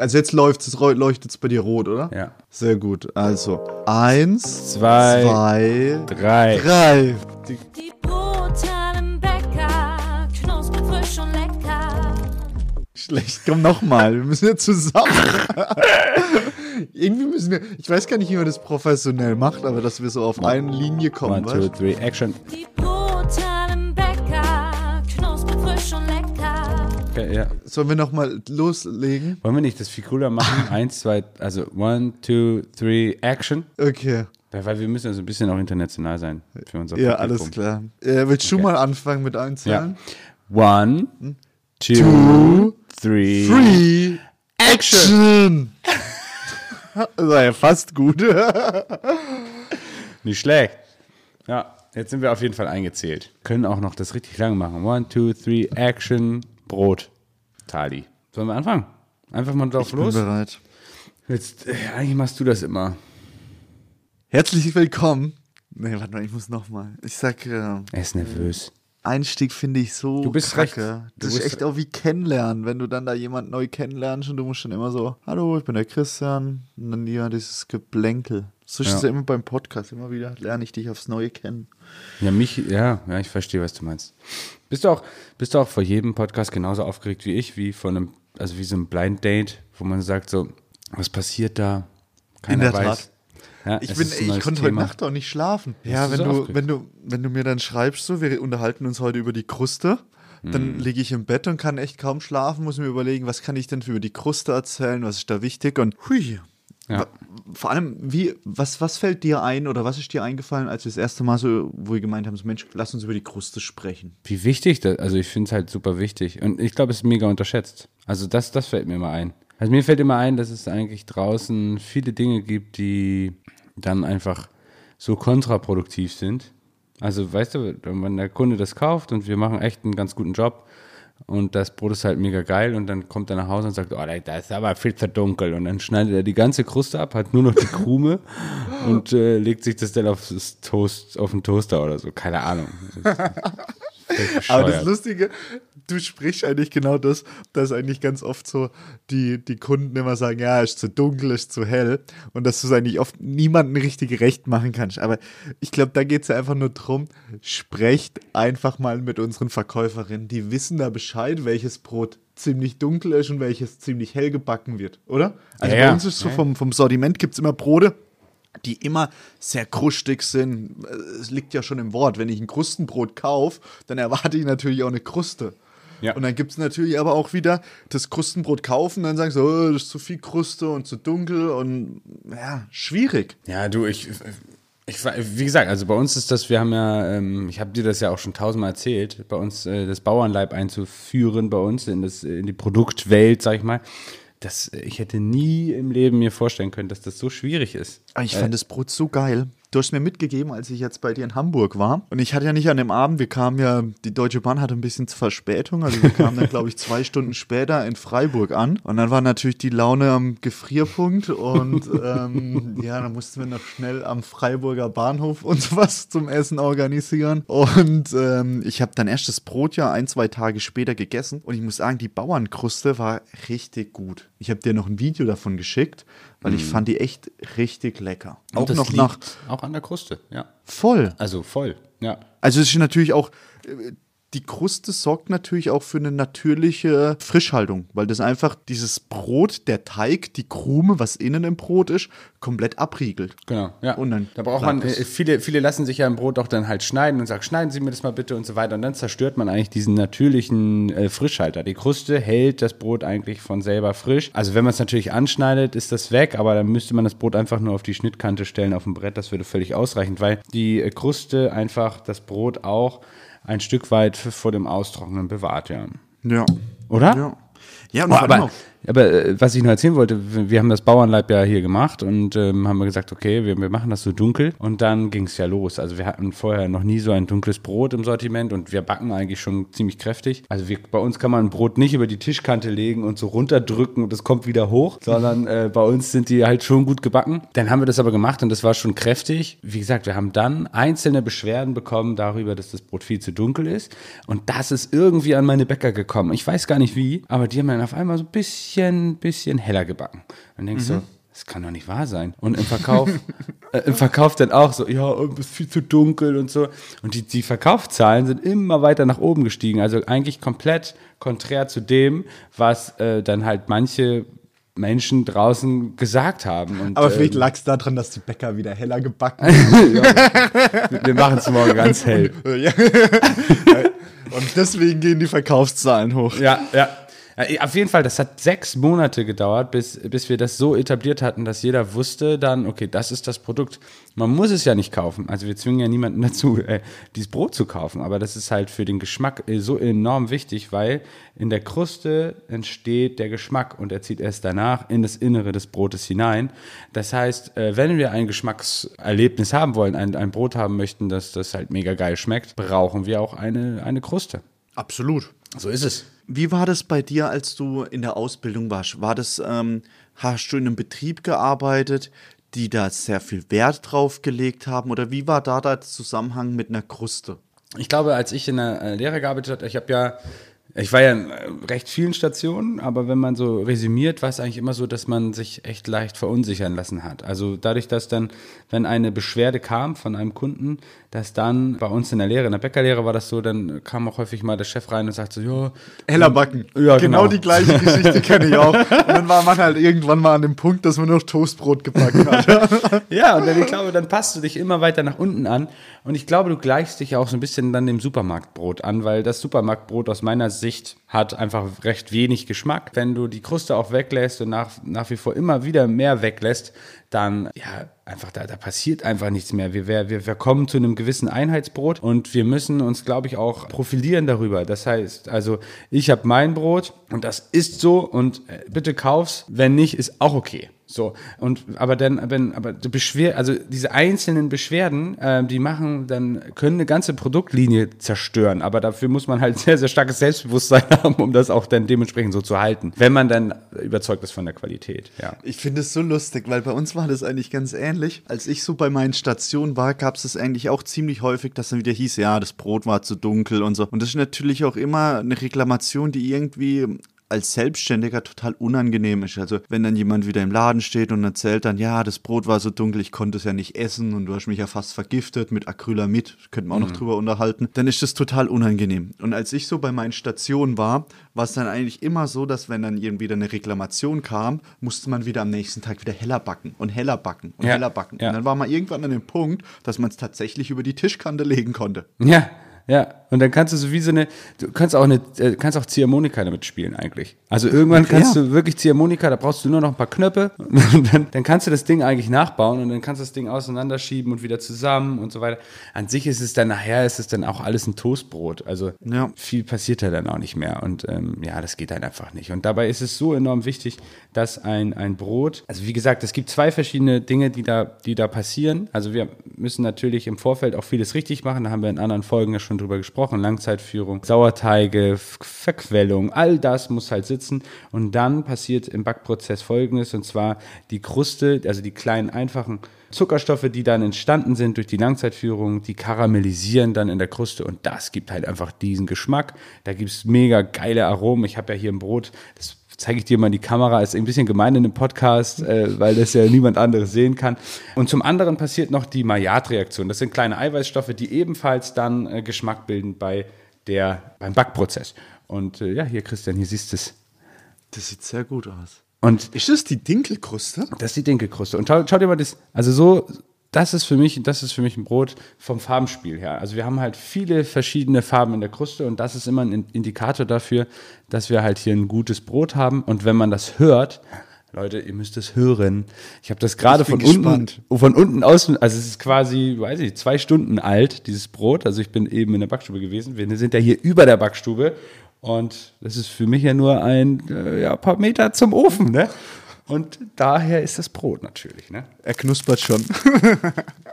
Also jetzt läuft es, leuchtet es bei dir rot, oder? Ja. Sehr gut. Also eins, Zwei, zwei, Drei. drei. Die, Die brutalen Bäcker, knusprig, frisch und lecker. schlecht. Komm nochmal. Wir müssen ja zusammen. Irgendwie müssen wir. Ich weiß gar nicht, wie man das professionell macht, aber dass wir so auf eine Linie kommen. One, two, three, action. Die Okay, ja. Sollen wir nochmal loslegen? Wollen wir nicht das viel cooler machen? Eins, zwei, also one, two, three, action. Okay. Ja, weil wir müssen ja so ein bisschen auch international sein für unser Ja, Publikum. alles klar. Äh, willst du Okay. mal anfangen mit einzählen? One, two, Two, three. Free Action! das war ja fast gut. Nicht schlecht. Ja, jetzt sind wir auf jeden Fall eingezählt. Können auch noch das richtig lang machen. One, two, three, action, Brot, Tali. Sollen wir anfangen? Einfach mal drauf los. bereit. Jetzt, äh, eigentlich machst du das immer. Herzlich willkommen. Nee, warte mal, ich muss nochmal. Ich sag, äh, Er ist nervös. Einstieg finde ich so Du bist kacke. recht. Du Das ist bist echt auch wie kennenlernen, wenn du dann da jemand neu kennenlernst und du musst schon immer so, hallo, ich bin der Christian. Und dann ja, dieses Geblänkel. So ist es ja immer beim Podcast. Immer wieder lerne ich dich aufs Neue kennen. Ja, mich, ja, ja, ich verstehe, was du meinst. Bist du auch, bist du auch vor jedem Podcast genauso aufgeregt wie ich, wie von einem, also wie so ein Blind Date, wo man sagt so, was passiert da? Keiner der weiß. Tat. Ja, Ich, bin, ich konnte heute Thema. Nacht auch nicht schlafen. Ja, wenn so du, aufgeregt? wenn du, wenn du mir dann schreibst, so, wir unterhalten uns heute über die Kruste, dann Mhm. liege ich im Bett und kann echt kaum schlafen, muss mir überlegen, was kann ich denn für über die Kruste erzählen, was ist da wichtig und hui. Ja. Vor allem, wie, was, was fällt dir ein oder was ist dir eingefallen, als wir das erste Mal so, wo wir gemeint haben, so Mensch, lass uns über die Kruste sprechen. Wie wichtig das, also ich finde es halt super wichtig. Und ich glaube, es ist mega unterschätzt. Also das, das fällt mir immer ein. Also mir fällt immer ein, dass es eigentlich draußen viele Dinge gibt, die dann einfach so kontraproduktiv sind. Also weißt du, wenn der Kunde das kauft und wir machen echt einen ganz guten Job und das Brot ist halt mega geil. Und dann kommt er nach Hause und sagt, oh, da ist aber viel zu dunkel. Und dann schneidet er die ganze Kruste ab, hat nur noch die Krume und äh, legt sich das dann auf, das Toast, auf den Toaster oder so, keine Ahnung. Aber das. Lustige, du sprichst eigentlich genau das, dass eigentlich ganz oft so die, die Kunden immer sagen, ja, ist zu dunkel, ist zu hell und dass du es eigentlich oft niemandem richtig recht machen kannst. Aber ich glaube, da geht es ja einfach nur drum, sprecht einfach mal mit unseren Verkäuferinnen, die wissen da Bescheid, welches Brot ziemlich dunkel ist und welches ziemlich hell gebacken wird, oder? Also Ja, bei uns ist so Ja, ja. vom, vom Sortiment gibt es immer Brote, die immer sehr krustig sind. Es liegt ja schon im Wort. Wenn ich ein Krustenbrot kaufe, dann erwarte ich natürlich auch eine Kruste. Ja. Und dann gibt es natürlich aber auch wieder das Krustenbrot kaufen, dann sagen sie, oh, das ist zu viel Kruste und zu dunkel und ja, schwierig. Ja, du, ich, ich, wie gesagt, also bei uns ist das, wir haben ja, ähm, ich habe dir das ja auch schon tausendmal erzählt, bei uns äh, das Bauernleib einzuführen, bei uns in, das, in die Produktwelt, sag ich mal. Das, ich hätte nie im Leben mir vorstellen können, dass das so schwierig ist. Aber ich fand das Brot so geil. Du hast mir mitgegeben, als ich jetzt bei dir in Hamburg war. Und ich hatte ja nicht an dem Abend, wir kamen ja, die Deutsche Bahn hatte ein bisschen Verspätung. Also wir kamen dann, glaube ich, zwei Stunden später in Freiburg an. Und dann war natürlich die Laune am Gefrierpunkt. Und ähm, ja, dann mussten wir noch schnell am Freiburger Bahnhof uns was zum Essen organisieren. Und ähm, ich habe dann erst das Brot ja ein, zwei Tage später gegessen. Und ich muss sagen, die Bauernkruste war richtig gut. Ich habe dir noch ein Video davon geschickt, weil ich fand die echt richtig lecker. Auch noch nach Auch an der Kruste, ja. voll. Also voll, ja. Also es ist natürlich auch, äh, die Kruste sorgt natürlich auch für eine natürliche Frischhaltung, weil das einfach dieses Brot, der Teig, die Krume, was innen im Brot ist, komplett abriegelt. Genau, ja. Und dann da braucht man, viele, viele lassen sich ja ein Brot auch dann halt schneiden und sagen, schneiden Sie mir das mal bitte und so weiter. Und dann zerstört man eigentlich diesen natürlichen äh, Frischhalter. Die Kruste hält das Brot eigentlich von selber frisch. Also wenn man es natürlich anschneidet, ist das weg, aber dann müsste man das Brot einfach nur auf die Schnittkante stellen auf dem Brett. Das würde völlig ausreichen, weil die äh, Kruste einfach das Brot auch ein Stück weit vor dem Austrocknen bewahrt, ja. Ja. Oder? Ja. Ja, und Oh, aber, aber äh, was ich noch erzählen wollte, wir haben das Bauernleib ja hier gemacht und ähm, haben gesagt, okay, wir, wir machen das so dunkel und dann ging es ja los. Also wir hatten vorher noch nie so ein dunkles Brot im Sortiment und wir backen eigentlich schon ziemlich kräftig. Also wir, bei uns kann man Brot nicht über die Tischkante legen und so runterdrücken und es kommt wieder hoch, sondern äh, bei uns sind die halt schon gut gebacken. Dann haben wir das aber gemacht und das war schon kräftig. Wie gesagt, wir haben dann einzelne Beschwerden bekommen darüber, dass das Brot viel zu dunkel ist und das ist irgendwie an meine Bäcker gekommen. Ich weiß gar nicht wie, aber die haben dann auf einmal so ein bisschen bisschen, bisschen heller gebacken. Und denkst so, das kann doch nicht wahr sein. Und im Verkauf, äh, im Verkauf dann auch so, ja, es ist viel zu dunkel und so. Und die, die Verkaufszahlen sind immer weiter nach oben gestiegen. Also eigentlich komplett konträr zu dem, was äh, dann halt manche Menschen draußen gesagt haben. Und, Aber vielleicht ähm, lag es daran, dass die Bäcker wieder heller gebacken haben. wir- wir machen es morgen ganz hell. Ja. Und deswegen gehen die Verkaufszahlen hoch. Ja, ja. Ja, Auf jeden Fall, das hat sechs Monate gedauert, bis, bis wir das so etabliert hatten, dass jeder wusste dann, okay, das ist das Produkt. Man muss es ja nicht kaufen. Also wir zwingen ja niemanden dazu, äh, dieses Brot zu kaufen. Aber das ist halt für den Geschmack äh, so enorm wichtig, weil in der Kruste entsteht der Geschmack und er zieht erst danach in das Innere des Brotes hinein. Das heißt, äh, wenn wir ein Geschmackserlebnis haben wollen, ein, ein Brot haben möchten, das das halt mega geil schmeckt, brauchen wir auch eine, eine Kruste. Absolut. So ist es. Wie war das bei dir, als du in der Ausbildung warst? War das, ähm, hast du in einem Betrieb gearbeitet, die da sehr viel Wert drauf gelegt haben? Oder wie war da der Zusammenhang mit einer Kruste? Ich glaube, als ich in der äh, Lehre gearbeitet habe, ich habe ja, ich war ja in äh, recht vielen Stationen, aber wenn man so resümiert, war es eigentlich immer so, dass man sich echt leicht verunsichern lassen hat. Also dadurch, dass dann, wenn eine Beschwerde kam von einem Kunden, dass dann bei uns in der Lehre, in der Bäckerlehre war das so, dann kam auch häufig mal der Chef rein und sagte so, ja, Heller backen. Ja, genau genau. die gleiche Geschichte kenne ich auch. Und dann war man halt irgendwann mal an dem Punkt, dass man noch Toastbrot gebacken hat. Ja, und dann, ich glaube, dann passt du dich immer weiter nach unten an. Und ich glaube, du gleichst dich auch so ein bisschen dann dem Supermarktbrot an, weil das Supermarktbrot aus meiner Sicht hat einfach recht wenig Geschmack. Wenn du die Kruste auch weglässt und nach, nach wie vor immer wieder mehr weglässt, dann, ja, einfach da, da passiert einfach nichts mehr. Wir, wir, wir kommen zu einem gewissen Einheitsbrot und wir müssen uns, glaube ich, auch profilieren darüber. Das heißt, also ich habe mein Brot und das ist so und äh, bitte kauf's. Wenn nicht, ist auch okay. So, und aber dann, wenn, aber die Beschwer, also diese einzelnen Beschwerden, ähm, die machen, dann können eine ganze Produktlinie zerstören. Aber dafür muss man halt sehr, sehr starkes Selbstbewusstsein haben, um das auch dann dementsprechend so zu halten. Wenn man dann überzeugt ist von der Qualität, ja. Ich finde es so lustig, weil bei uns war das eigentlich ganz ähnlich. Als ich so bei meinen Stationen war, gab es das eigentlich auch ziemlich häufig, dass dann wieder hieß, ja, das Brot war zu dunkel und so. Und das ist natürlich auch immer eine Reklamation, die irgendwie als Selbstständiger total unangenehm ist. Also wenn dann jemand wieder im Laden steht und erzählt dann, ja, das Brot war so dunkel, ich konnte es ja nicht essen und du hast mich ja fast vergiftet mit Acrylamid, könnten wir auch noch drüber unterhalten, dann ist das total unangenehm. Und als ich so bei meinen Stationen war, war es dann eigentlich immer so, dass wenn dann irgendwie eine Reklamation kam, musste man wieder am nächsten Tag wieder heller backen und heller backen und Ja, heller backen. ja. Und dann war man irgendwann an dem Punkt, dass man es tatsächlich über die Tischkante legen konnte. Ja, ja. Und dann kannst du so wie so eine, du kannst auch eine, äh, kannst auch Ziehharmonika damit spielen eigentlich. Also irgendwann kannst ja. du wirklich Ziehharmonika, da brauchst du nur noch ein paar Knöpfe und dann, dann kannst du das Ding eigentlich nachbauen und dann kannst du das Ding auseinanderschieben und wieder zusammen und so weiter. An sich ist es dann nachher, ist es dann auch alles ein Toastbrot. Also Ja. viel passiert da dann auch nicht mehr und ähm, ja, das geht dann einfach nicht. Und dabei ist es so enorm wichtig, dass ein, ein Brot, also wie gesagt, es gibt zwei verschiedene Dinge, die da, die da passieren. Also wir müssen natürlich im Vorfeld auch vieles richtig machen, da haben wir in anderen Folgen ja schon drüber gesprochen, Langzeitführung, Sauerteige, Verquellung, all das muss halt sitzen und dann passiert im Backprozess folgendes und zwar die Kruste, also die kleinen einfachen Zuckerstoffe, die dann entstanden sind durch die Langzeitführung, die karamellisieren dann in der Kruste und das gibt halt einfach diesen Geschmack. Da gibt es mega geile Aromen. Ich habe ja hier ein Brot, das zeige ich dir mal in die Kamera, ist ein bisschen gemein in dem Podcast, äh, weil das ja niemand anderes sehen kann. Und zum anderen passiert noch die Maillard-Reaktion. Das sind kleine Eiweißstoffe, die ebenfalls dann äh, Geschmack bilden bei der, beim Backprozess. Und äh, ja, hier Christian, hier siehst du es. Das sieht sehr gut aus. Und Ist das die Dinkelkruste? das ist die Dinkelkruste. Und schau, schau dir mal das, also so, das ist für mich, das ist für mich ein Brot vom Farbenspiel her. Also wir haben halt viele verschiedene Farben in der Kruste und das ist immer ein Indikator dafür, dass wir halt hier ein gutes Brot haben. Und wenn man das hört, Leute, ihr müsst es hören. Ich habe das gerade von unten, gespannt. von unten aus, also es ist quasi, weiß ich, zwei Stunden alt, dieses Brot. Also ich bin eben in der Backstube gewesen. Wir sind ja hier über der Backstube und das ist für mich ja nur ein äh, ja, paar Meter zum Ofen, ne? Und daher ist das Brot natürlich, ne? Er knuspert schon.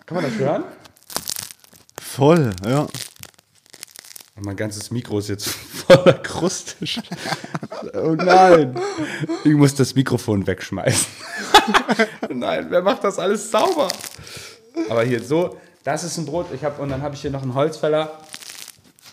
Kann man das hören? Voll, ja. Und mein ganzes Mikro ist jetzt voller Kruste. oh nein. Ich muss das Mikrofon wegschmeißen. nein, wer macht das alles sauber? Aber hier so, das ist ein Brot. Ich hab, und dann habe ich hier noch einen Holzfäller.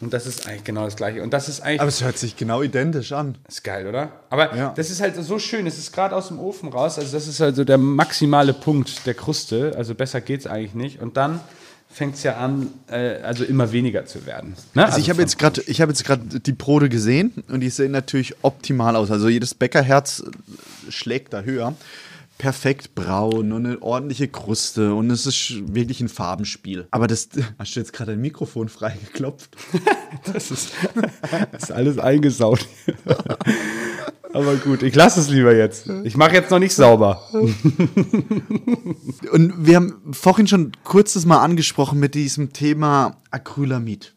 Und das ist eigentlich genau das Gleiche. Und das ist eigentlich Aber es hört sich genau identisch an. ist geil, oder? Aber Ja. das ist halt so schön. Es ist gerade aus dem Ofen raus. Also das ist also der maximale Punkt der Kruste. Also besser geht's eigentlich nicht. Und dann fängt es ja an, äh, also immer weniger zu werden. Ne? Also ich habe von- jetzt gerade, ich habe jetzt gerade die Brote gesehen und die sehen natürlich optimal aus. Also jedes Bäckerherz schlägt da höher. Perfekt braun und eine ordentliche Kruste und es ist wirklich ein Farbenspiel. Aber das hast du jetzt gerade ein Mikrofon freigeklopft. Das ist, das ist alles eingesaut. Aber gut, ich lasse es lieber jetzt. Ich mache jetzt noch nicht sauber. Und wir haben vorhin schon kurzes mal angesprochen mit diesem Thema Acrylamid.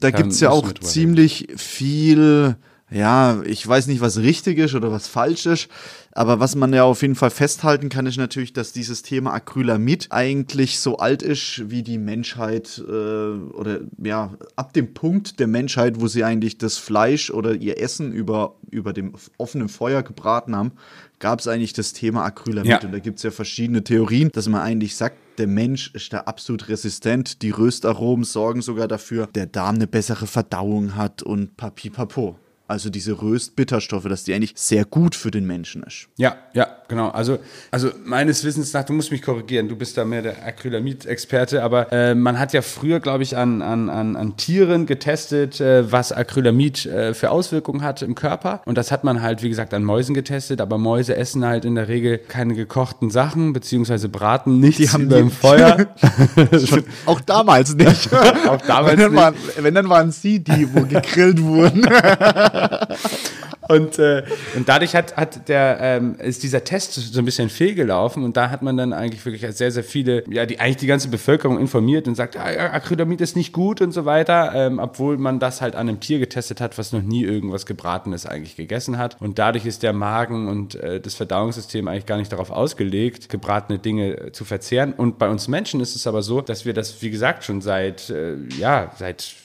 da gibt es ja auch ziemlich viel, ja, ich weiß nicht, was richtig ist oder was falsch ist, aber was man ja auf jeden Fall festhalten kann, ist natürlich, dass dieses Thema Acrylamid eigentlich so alt ist wie die Menschheit äh, oder ja, ab dem Punkt der Menschheit, wo sie eigentlich das Fleisch oder ihr Essen über, über dem offenen Feuer gebraten haben, gab es eigentlich das Thema Acrylamid. Ja. Und da gibt es ja verschiedene Theorien, dass man eigentlich sagt, der Mensch ist da absolut resistent. Die Röstaromen sorgen sogar dafür, der Darm eine bessere Verdauung hat und papipapo. Also diese Röstbitterstoffe, dass die eigentlich sehr gut für den Menschen ist. Ja, ja, genau. Also, also meines Wissens nach, du musst mich korrigieren, du bist da mehr der Acrylamid-Experte, aber äh, man hat ja früher, glaube ich, an, an, an, an Tieren getestet, äh, was Acrylamid äh, für Auswirkungen hat im Körper. Und das hat man halt, wie gesagt, an Mäusen getestet, aber Mäuse essen halt in der Regel keine gekochten Sachen, beziehungsweise braten nichts Die haben dem Feuer. Auch damals nicht. Auch damals wenn, dann nicht. Waren, wenn dann waren sie die, wo gegrillt wurden. Und, äh, und dadurch hat, hat der, ähm, ist dieser Test so ein bisschen fehlgelaufen und da hat man dann eigentlich wirklich sehr, sehr viele, ja, die eigentlich die ganze Bevölkerung informiert und sagt, ah, Acrylamid ist nicht gut und so weiter, ähm, obwohl man das halt an einem Tier getestet hat, was noch nie irgendwas Gebratenes eigentlich gegessen hat. Und dadurch ist der Magen und äh, das Verdauungssystem eigentlich gar nicht darauf ausgelegt, gebratene Dinge äh, zu verzehren. Und bei uns Menschen ist es aber so, dass wir das, wie gesagt, schon seit, äh, ja, seit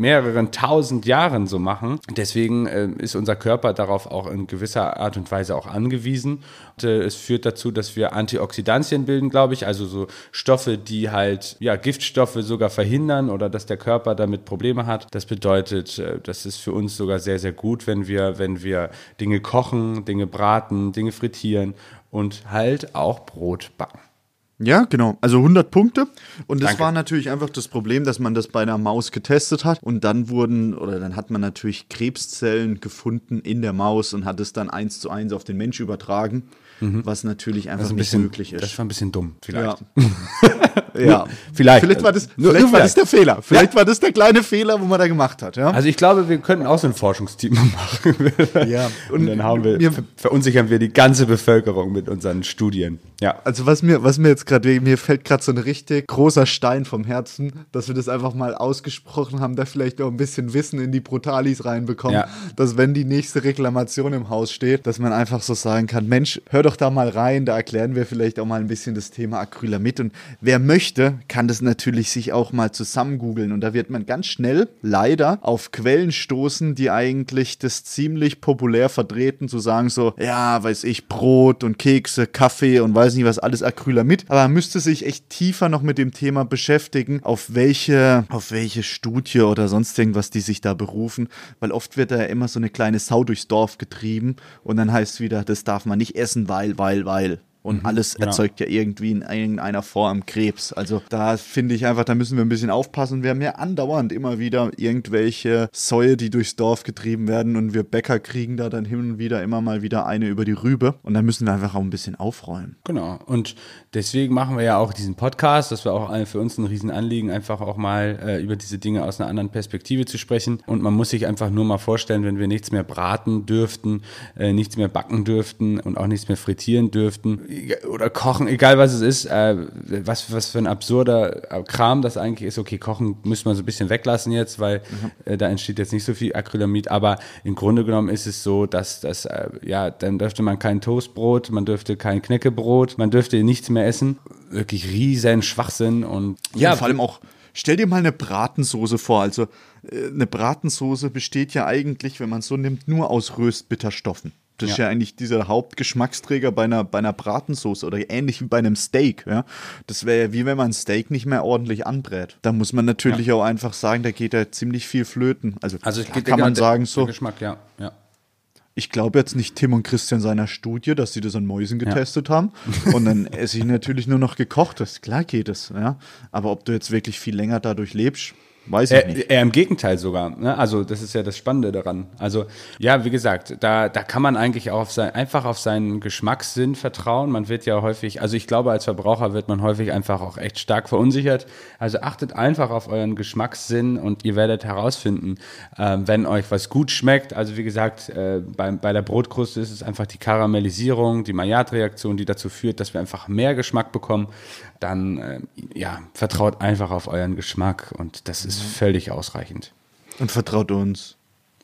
mehreren tausend Jahren so machen. Deswegen äh, ist unser Körper darauf auch in gewisser Art und Weise auch angewiesen. Und, äh, es führt dazu, dass wir Antioxidantien bilden, glaube ich, also so Stoffe, die halt ja Giftstoffe sogar verhindern oder dass der Körper damit Probleme hat. Das bedeutet, äh, das ist für uns sogar sehr sehr gut, wenn wir wenn wir Dinge kochen, Dinge braten, Dinge frittieren und halt auch Brot backen. Ja, genau. Also 100 Punkte. Und das Danke. war natürlich einfach das Problem, dass man das bei einer Maus getestet hat. Und dann wurden, oder dann hat man natürlich Krebszellen gefunden in der Maus und hat es dann eins zu eins auf den Mensch übertragen. Was natürlich einfach ein nicht bisschen, möglich ist. das war ein bisschen dumm, vielleicht. Ja. ja. Vielleicht. Vielleicht war das, Nur- vielleicht nur war das vielleicht. der Fehler. Vielleicht war das der kleine Fehler, wo man da gemacht hat. Ja. Also ich glaube, wir könnten auch so ein Forschungsteam machen. Ja. Und dann haben wir, ver- verunsichern wir die ganze Bevölkerung mit unseren Studien. Ja. Also was mir, was mir jetzt gerade, mir fällt gerade so ein richtig großer Stein vom Herzen, dass wir das einfach mal ausgesprochen haben, da vielleicht auch ein bisschen Wissen in die Brutalis reinbekommen, Ja. dass wenn die nächste Reklamation im Haus steht, dass man einfach so sagen kann, Mensch, hör doch da mal rein, da erklären wir vielleicht auch mal ein bisschen das Thema Acrylamid und wer möchte, kann das natürlich sich auch mal zusammen googeln und da wird man ganz schnell leider auf Quellen stoßen, die eigentlich das ziemlich populär vertreten, zu sagen so, ja, weiß ich, Brot und Kekse, Kaffee und weiß nicht was alles Acrylamid, aber man müsste sich echt tiefer noch mit dem Thema beschäftigen, auf welche, auf welche Studie oder sonst irgendwas die sich da berufen, weil oft wird da ja immer so eine kleine Sau durchs Dorf getrieben und dann heißt es wieder, das darf man nicht essen, weil, weil, weil. Und alles genau. erzeugt ja irgendwie in irgendeiner Form Krebs. Also da finde ich einfach, da müssen wir ein bisschen aufpassen. Wir haben ja andauernd immer wieder irgendwelche Säue, die durchs Dorf getrieben werden und wir Bäcker kriegen da dann hin und wieder immer mal wieder eine über die Rübe. Und da müssen wir einfach auch ein bisschen aufräumen. Genau. Und deswegen machen wir ja auch diesen Podcast. Das war auch für uns ein Riesenanliegen, einfach auch mal äh, über diese Dinge aus einer anderen Perspektive zu sprechen. Und man muss sich einfach nur mal vorstellen, wenn wir nichts mehr braten dürften, äh, nichts mehr backen dürften und auch nichts mehr frittieren dürften oder kochen, egal was es ist, äh, was, was für ein absurder Kram das eigentlich ist. Okay, kochen müssen wir so ein bisschen weglassen jetzt, weil äh, da entsteht jetzt nicht so viel Acrylamid. Aber im Grunde genommen ist es so, dass das, äh, ja, dann dürfte man kein Toastbrot, man dürfte kein Knäckebrot, man dürfte nichts mehr essen. Wirklich riesen Schwachsinn und Ja, vor allem auch, stell dir mal eine Bratensoße vor. Also äh, eine Bratensoße besteht ja eigentlich, wenn man es so nimmt, nur aus Röstbitterstoffen. Das ist Ja. ja eigentlich dieser Hauptgeschmacksträger bei einer, bei einer Bratensauce oder ähnlich wie bei einem Steak. Ja? Das wäre ja wie wenn man ein Steak nicht mehr ordentlich anbrät. Da muss man natürlich auch einfach sagen, da geht ja ziemlich viel flöten. Also, Also klar kann man sagen so. Geschmack, ja. ja. Ich glaube jetzt nicht Tim und Christian seiner Studie, dass sie das an Mäusen getestet haben. Und dann esse ich natürlich nur noch gekochtes. Klar geht es, ja. Aber ob du jetzt wirklich viel länger dadurch lebst, weiß ich Eher, nicht. eher im Gegenteil sogar. Ne? Also das ist ja das Spannende daran. Also ja, wie gesagt, da, da kann man eigentlich auch auf sein, einfach auf seinen Geschmackssinn vertrauen. Man wird ja häufig, also ich glaube, als Verbraucher wird man häufig einfach auch echt stark verunsichert. Also achtet einfach auf euren Geschmackssinn und ihr werdet herausfinden, ähm, wenn euch was gut schmeckt. Also wie gesagt, äh, bei, bei der Brotkruste ist es einfach die Karamellisierung, die Maillard-Reaktion, die dazu führt, dass wir einfach mehr Geschmack bekommen. Dann äh, ja, vertraut einfach auf euren Geschmack und das ist völlig ausreichend. Und vertraut uns.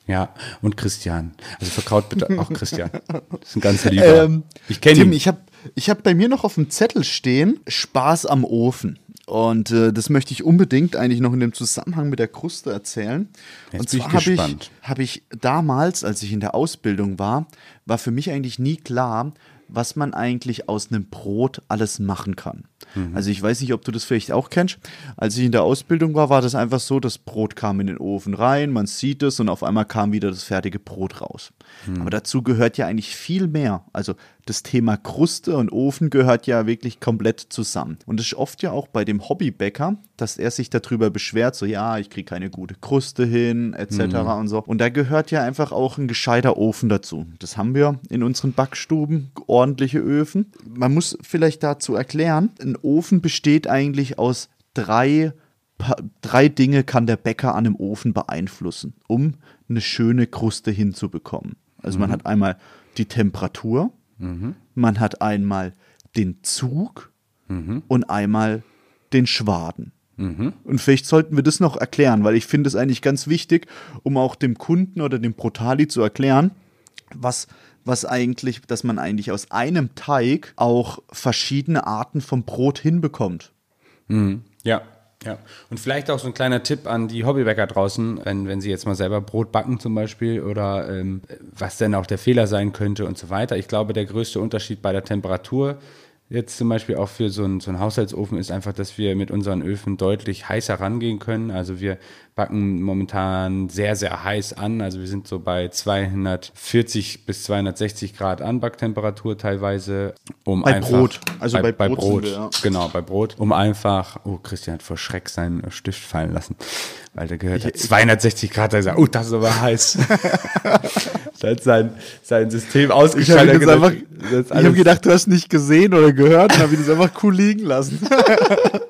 Ja, und Christian. Also vertraut bitte auch Christian. Das ist ein ganz lieber. Ähm, ich kenne ihn. ich habe ich hab bei mir noch auf dem Zettel stehen, Spaß am Ofen. Und äh, das möchte ich unbedingt eigentlich noch in dem Zusammenhang mit der Kruste erzählen. Jetzt und zwar habe ich, hab ich damals, als ich in der Ausbildung war, war für mich eigentlich nie klar, was man eigentlich aus einem Brot alles machen kann. Mhm. Also ich weiß nicht, ob du das vielleicht auch kennst. Als ich in der Ausbildung war, war das einfach so, das Brot kam in den Ofen rein, man sieht es und auf einmal kam wieder das fertige Brot raus. Mhm. Aber dazu gehört ja eigentlich viel mehr. Also das Thema Kruste und Ofen gehört ja wirklich komplett zusammen. Und es ist oft ja auch bei dem Hobbybäcker, dass er sich darüber beschwert, so ja, ich kriege keine gute Kruste hin, etc. Mhm. und so. Und da gehört ja einfach auch ein gescheiter Ofen dazu. Das haben wir in unseren Backstuben, ordentliche Öfen. Man muss vielleicht dazu erklären, ein Ofen besteht eigentlich aus drei drei Dinge kann der Bäcker an einem Ofen beeinflussen, um eine schöne Kruste hinzubekommen. Also man hat einmal die Temperatur, man hat einmal den Zug und einmal den Schwaden. Und vielleicht sollten wir das noch erklären, weil ich finde es eigentlich ganz wichtig, um auch dem Kunden oder dem Brotali zu erklären, was, was eigentlich, dass man eigentlich aus einem Teig auch verschiedene Arten vom Brot hinbekommt. Ja, ja. Und vielleicht auch so ein kleiner Tipp an die Hobbybäcker draußen, wenn, wenn sie jetzt mal selber Brot backen zum Beispiel oder ähm, was denn auch der Fehler sein könnte und so weiter. Ich glaube, der größte Unterschied bei der Temperatur jetzt zum Beispiel auch für so einen, so einen Haushaltsofen ist einfach, dass wir mit unseren Öfen deutlich heißer rangehen können. Also wir backen momentan sehr, sehr heiß an. Also wir sind so bei 240 bis 260 Grad Anbacktemperatur teilweise. Um Bei einfach, Brot. Also bei bei Brot Brot. wir, ja. Genau, bei Brot. Um einfach, oh, Christian hat vor Schreck seinen Stift fallen lassen, weil der gehört hat, 260 Grad, da sagt, oh, das ist aber heiß. da hat sein, sein System Ich habe ausgeschaltet. gedacht, gesagt, ich hab gedacht, du hast nicht gesehen oder gehört und habe das einfach cool liegen lassen.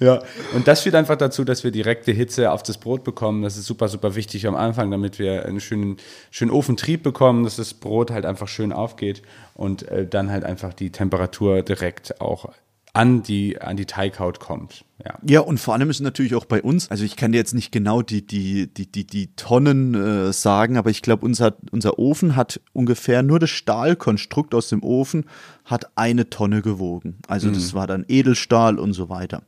Ja, und das führt einfach dazu, dass wir direkte Hitze auf das Brot bekommen. Das ist super, super wichtig am Anfang, damit wir einen schönen, schönen Ofentrieb bekommen, dass das Brot halt einfach schön aufgeht und äh, dann halt einfach die Temperatur direkt auch an die, an die Teighaut kommt. Ja. Ja, und vor allem ist natürlich auch bei uns, also ich kann dir jetzt nicht genau die, die, die, die, die Tonnen äh, sagen, aber ich glaube, unser, unser Ofen hat ungefähr nur das Stahlkonstrukt aus dem Ofen hat eine Tonne gewogen. Also das war dann Edelstahl und so weiter.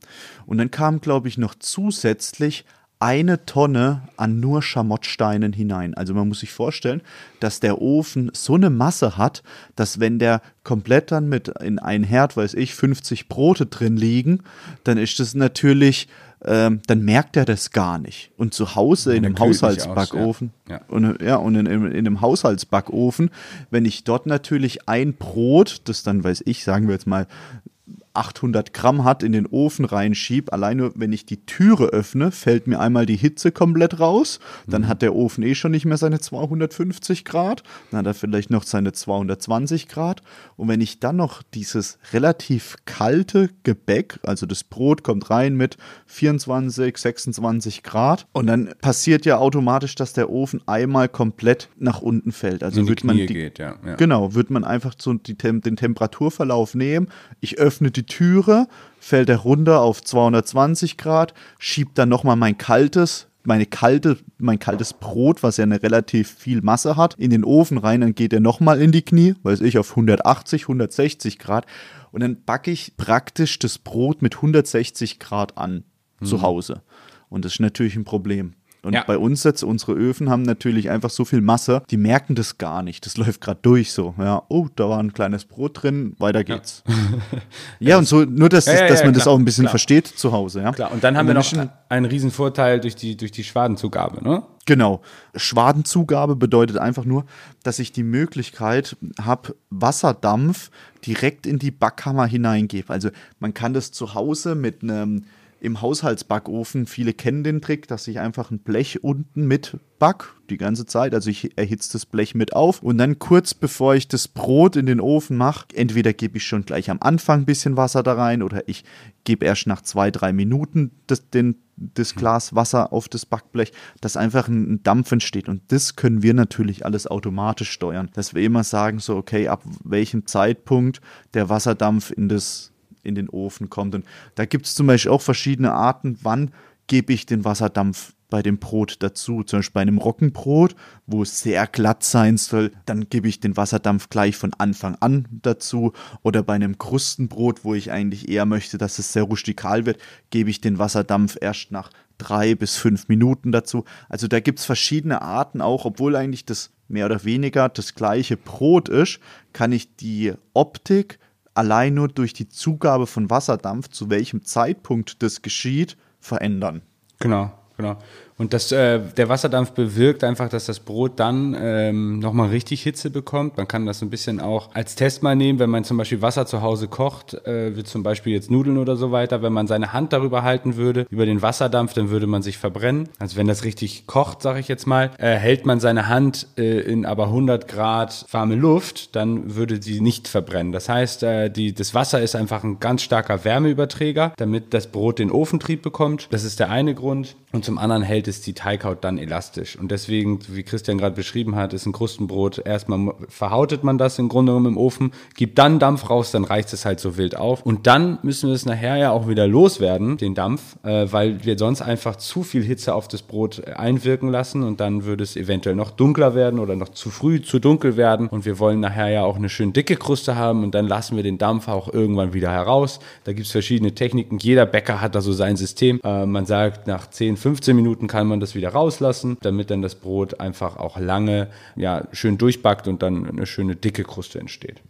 Und dann kam, glaube ich, noch zusätzlich eine Tonne an nur Schamottsteinen hinein. Also man muss sich vorstellen, dass der Ofen so eine Masse hat, dass wenn der komplett dann mit in einen Herd, weiß ich, 50 Brote drin liegen, dann ist das natürlich, ähm, dann merkt er das gar nicht. Und zu Hause in einem nicht aus, Haushaltsbackofen ja. Ja. und, ja, und in, in, in einem Haushaltsbackofen, wenn ich dort natürlich ein Brot, das dann, weiß ich, sagen wir jetzt mal 800 Gramm hat, in den Ofen reinschieb. Allein nur, wenn ich die Türe öffne, fällt mir einmal die Hitze komplett raus. Dann hat der Ofen eh schon nicht mehr seine 250 Grad. Dann hat er vielleicht noch seine 220 Grad. Und wenn ich dann noch dieses relativ kalte Gebäck, also das Brot kommt rein mit 24, 26 Grad. Und dann passiert ja automatisch, dass der Ofen einmal komplett nach unten fällt. Also wird man Knie die, geht, ja, ja. Genau, wird man einfach so die, den Temperaturverlauf nehmen. Ich öffne die Türe, fällt er runter auf 220 Grad, schiebt dann nochmal mein kaltes, meine kalte, mein kaltes Brot, was ja eine relativ viel Masse hat, in den Ofen rein, dann geht er nochmal in die Knie, weiß ich, auf 180, 160 Grad. Und dann backe ich praktisch das Brot mit 160 Grad an zu Hause. Und das ist natürlich ein Problem. Und Ja. bei uns jetzt, unsere Öfen haben natürlich einfach so viel Masse, die merken das gar nicht. Das läuft gerade durch so. Ja, oh, da war ein kleines Brot drin, weiter geht's. Ja, und so, nur dass, Ja, ja, dass ja, man das klar, auch ein bisschen klar. versteht zu Hause. Ja? Klar, und dann haben wir noch einen riesen Vorteil durch die, durch die Schwadenzugabe, ne? Genau. Schwadenzugabe bedeutet einfach nur, dass ich die Möglichkeit habe, Wasserdampf direkt in die Backkammer hineingebe. Also man kann das zu Hause mit einem im Haushaltsbackofen, viele kennen den Trick, dass ich einfach ein Blech unten mit back die ganze Zeit. Also ich erhitze das Blech mit auf und dann kurz bevor ich das Brot in den Ofen mache, entweder gebe ich schon gleich am Anfang ein bisschen Wasser da rein oder ich gebe erst nach zwei, drei Minuten das, den, das Glas Wasser auf das Backblech, dass einfach ein, ein Dampf entsteht. Und das können wir natürlich alles automatisch steuern. Dass wir immer sagen, so, okay, ab welchem Zeitpunkt der Wasserdampf in das in den Ofen kommt. Und da gibt es zum Beispiel auch verschiedene Arten, wann gebe ich den Wasserdampf bei dem Brot dazu. Zum Beispiel bei einem Roggenbrot, wo es sehr glatt sein soll, dann gebe ich den Wasserdampf gleich von Anfang an dazu. Oder bei einem Krustenbrot, wo ich eigentlich eher möchte, dass es sehr rustikal wird, gebe ich den Wasserdampf erst nach drei bis fünf Minuten dazu. Also da gibt es verschiedene Arten auch, obwohl eigentlich das mehr oder weniger das gleiche Brot ist, kann ich die Optik allein nur durch die Zugabe von Wasserdampf, zu welchem Zeitpunkt das geschieht, verändern. Genau, genau. Und das, äh, der Wasserdampf bewirkt einfach, dass das Brot dann ähm, nochmal richtig Hitze bekommt. Man kann das so ein bisschen auch als Test mal nehmen, wenn man zum Beispiel Wasser zu Hause kocht, äh, wie zum Beispiel jetzt Nudeln oder so weiter. Wenn man seine Hand darüber halten würde, über den Wasserdampf, dann würde man sich verbrennen. Also wenn das richtig kocht, sage ich jetzt mal, äh, hält man seine Hand äh, in aber 100 Grad warme Luft, dann würde sie nicht verbrennen. Das heißt, äh, die, das Wasser ist einfach ein ganz starker Wärmeüberträger, damit das Brot den Ofentrieb bekommt. Das ist der eine Grund. Und zum anderen hält es die Teighaut dann elastisch. Und deswegen, wie Christian gerade beschrieben hat, ist ein Krustenbrot, erstmal verhautet man das im Grunde genommen im Ofen, gibt dann Dampf raus, dann reicht es halt so wild auf. Und dann müssen wir es nachher ja auch wieder loswerden, den Dampf, äh, weil wir sonst einfach zu viel Hitze auf das Brot äh, einwirken lassen und dann würde es eventuell noch dunkler werden oder noch zu früh zu dunkel werden. Und wir wollen nachher ja auch eine schön dicke Kruste haben und dann lassen wir den Dampf auch irgendwann wieder heraus. Da gibt es verschiedene Techniken. Jeder Bäcker hat da so sein System. Äh, man sagt, nach 10, 15 Minuten kann man das wieder rauslassen, damit dann das Brot einfach auch lange ja, schön durchbackt und dann eine schöne dicke Kruste entsteht.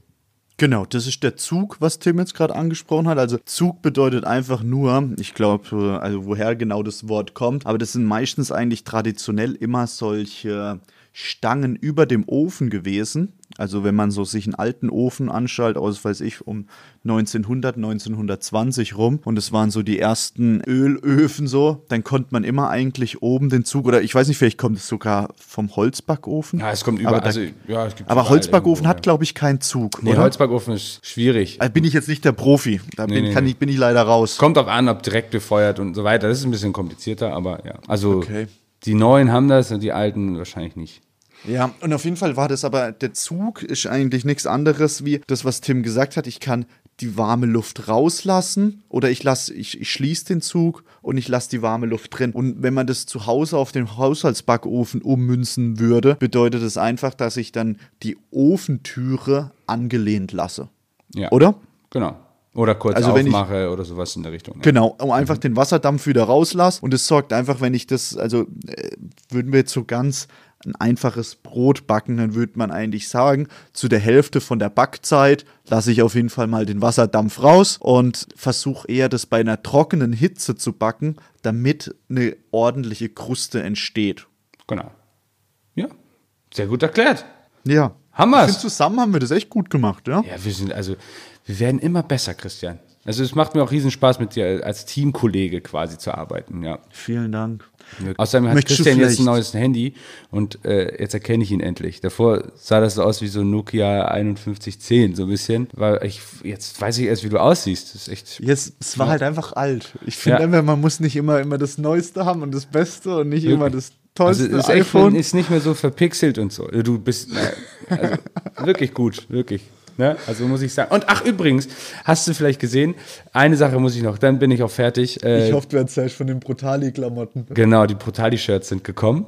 Genau, das ist der Zug, was Tim jetzt gerade angesprochen hat. Also Zug bedeutet einfach nur, ich glaube, also woher genau das Wort kommt, aber das sind meistens eigentlich traditionell immer solche Stangen über dem Ofen gewesen. Also wenn man so sich einen alten Ofen anschaut, aus weiß ich, um 1900, 1920 rum und es waren so die ersten Ölöfen so, dann konnte man immer eigentlich oben den Zug oder ich weiß nicht, vielleicht kommt es sogar vom Holzbackofen. Ja, es kommt Aber über. da- Also, ja, es gibt Aber Holzbackofen irgendwo, hat, glaube ich, keinen Zug. Nee, oder? Holzbackofen ist schwierig. Also bin ich jetzt nicht der Profi. Da bin, nee, kann nee. ich, bin ich leider raus. Kommt auch an, ob direkt befeuert und so weiter. Das ist ein bisschen komplizierter, aber ja. Also Okay. Die neuen haben das und die alten wahrscheinlich nicht. Ja, und auf jeden Fall war das aber, der Zug ist eigentlich nichts anderes wie das, was Tim gesagt hat. Ich kann die warme Luft rauslassen oder ich lasse, ich, ich schließe den Zug und ich lasse die warme Luft drin. Und wenn man das zu Hause auf den Haushaltsbackofen ummünzen würde, bedeutet es einfach, dass ich dann die Ofentüre angelehnt lasse. Ja. Oder? Genau. Oder kurz Also wenn ich- aufmache oder sowas in der Richtung. Ja. Genau, um einfach den Wasserdampf wieder rauslasse. Und es sorgt einfach, wenn ich das, also äh, würden wir jetzt so ganz ein einfaches Brot backen, dann würde man eigentlich sagen, zu der Hälfte von der Backzeit lasse ich auf jeden Fall mal den Wasserdampf raus und versuche eher das bei einer trockenen Hitze zu backen, damit eine ordentliche Kruste entsteht. Genau. Ja. Sehr gut erklärt. Ja. Haben? Ich finde, zusammen haben wir das echt gut gemacht, ja? Ja, wir sind also, wir werden immer besser, Christian. Also es macht mir auch riesen Spaß, mit dir als Teamkollege quasi zu arbeiten, ja. Vielen Dank. Außerdem hat Möchtest Christian jetzt ein neues Handy und äh, jetzt erkenne ich ihn endlich. Davor sah das so aus wie so ein Nokia 5110, so ein bisschen. Weil ich, jetzt weiß ich erst, wie du aussiehst. Das ist echt. Jetzt, es war halt einfach alt. Ich finde Ja. einfach, man muss nicht immer, immer das Neueste haben und das Beste und nicht immer das tollste Also ist, echt, iPhone. ist nicht mehr so verpixelt und so. Du bist also, wirklich gut, wirklich. Ne? Also muss ich sagen. Und ach, übrigens, hast du vielleicht gesehen, eine Sache muss ich noch, dann bin ich auch fertig. Äh, Ich hoffe, du erzählst von den Brutali-Klamotten. Genau, die Brutali-Shirts sind gekommen.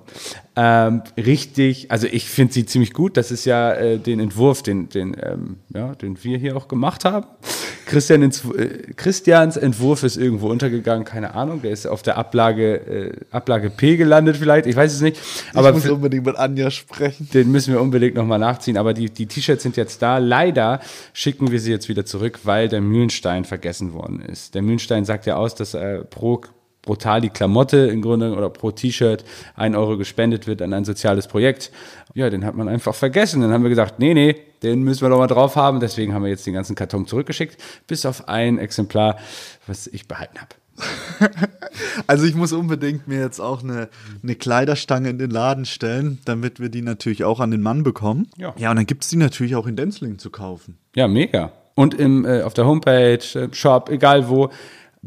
Ähm, richtig, also ich finde sie ziemlich gut. Das ist ja äh, den Entwurf, den, den, ähm, ja, den wir hier auch gemacht haben. Christian ins, äh, Christians Entwurf ist irgendwo untergegangen, keine Ahnung. Der ist auf der Ablage, äh, Ablage P gelandet vielleicht, ich weiß es nicht. Aber ich muss unbedingt mit Anja sprechen. den müssen wir unbedingt nochmal nachziehen. Aber die, die T-Shirts sind jetzt da. Leider schicken wir sie jetzt wieder zurück, weil der Mühlenstein vergessen worden ist. Der Mühlenstein sagt ja aus, dass pro brutal die Klamotte im Grunde oder pro T-Shirt ein Euro gespendet wird an ein soziales Projekt. Ja, den hat man einfach vergessen. Dann haben wir gesagt, nee, nee, den müssen wir doch mal drauf haben. Deswegen haben wir jetzt den ganzen Karton zurückgeschickt, bis auf ein Exemplar, was ich behalten habe. Also ich muss unbedingt mir jetzt auch eine, eine Kleiderstange in den Laden stellen, damit wir die natürlich auch an den Mann bekommen. Ja. Ja, und dann gibt es die natürlich auch in Denzling zu kaufen. Ja, mega. Und im, äh, auf der Homepage, äh, Shop, egal wo,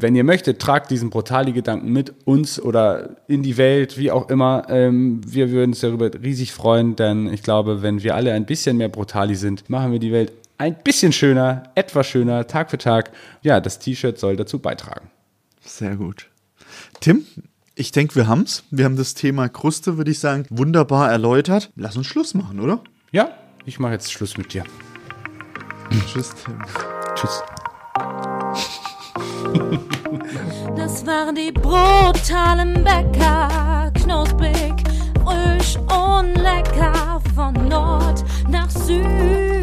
wenn ihr möchtet, tragt diesen Brutali-Gedanken mit uns oder in die Welt, wie auch immer. Ähm, wir würden uns darüber riesig freuen, denn ich glaube, wenn wir alle ein bisschen mehr Brutali sind, machen wir die Welt ein bisschen schöner, etwas schöner, Tag für Tag. Ja, das T-Shirt soll dazu beitragen. Sehr gut. Tim, ich denke, wir haben's. Wir haben das Thema Kruste, würde ich sagen, wunderbar erläutert. Lass uns Schluss machen, oder? Ja, ich mache jetzt Schluss mit dir. Tschüss, Tim. Tschüss. Das waren die brutalen Bäcker, knusprig, frisch und lecker von Nord nach Süd.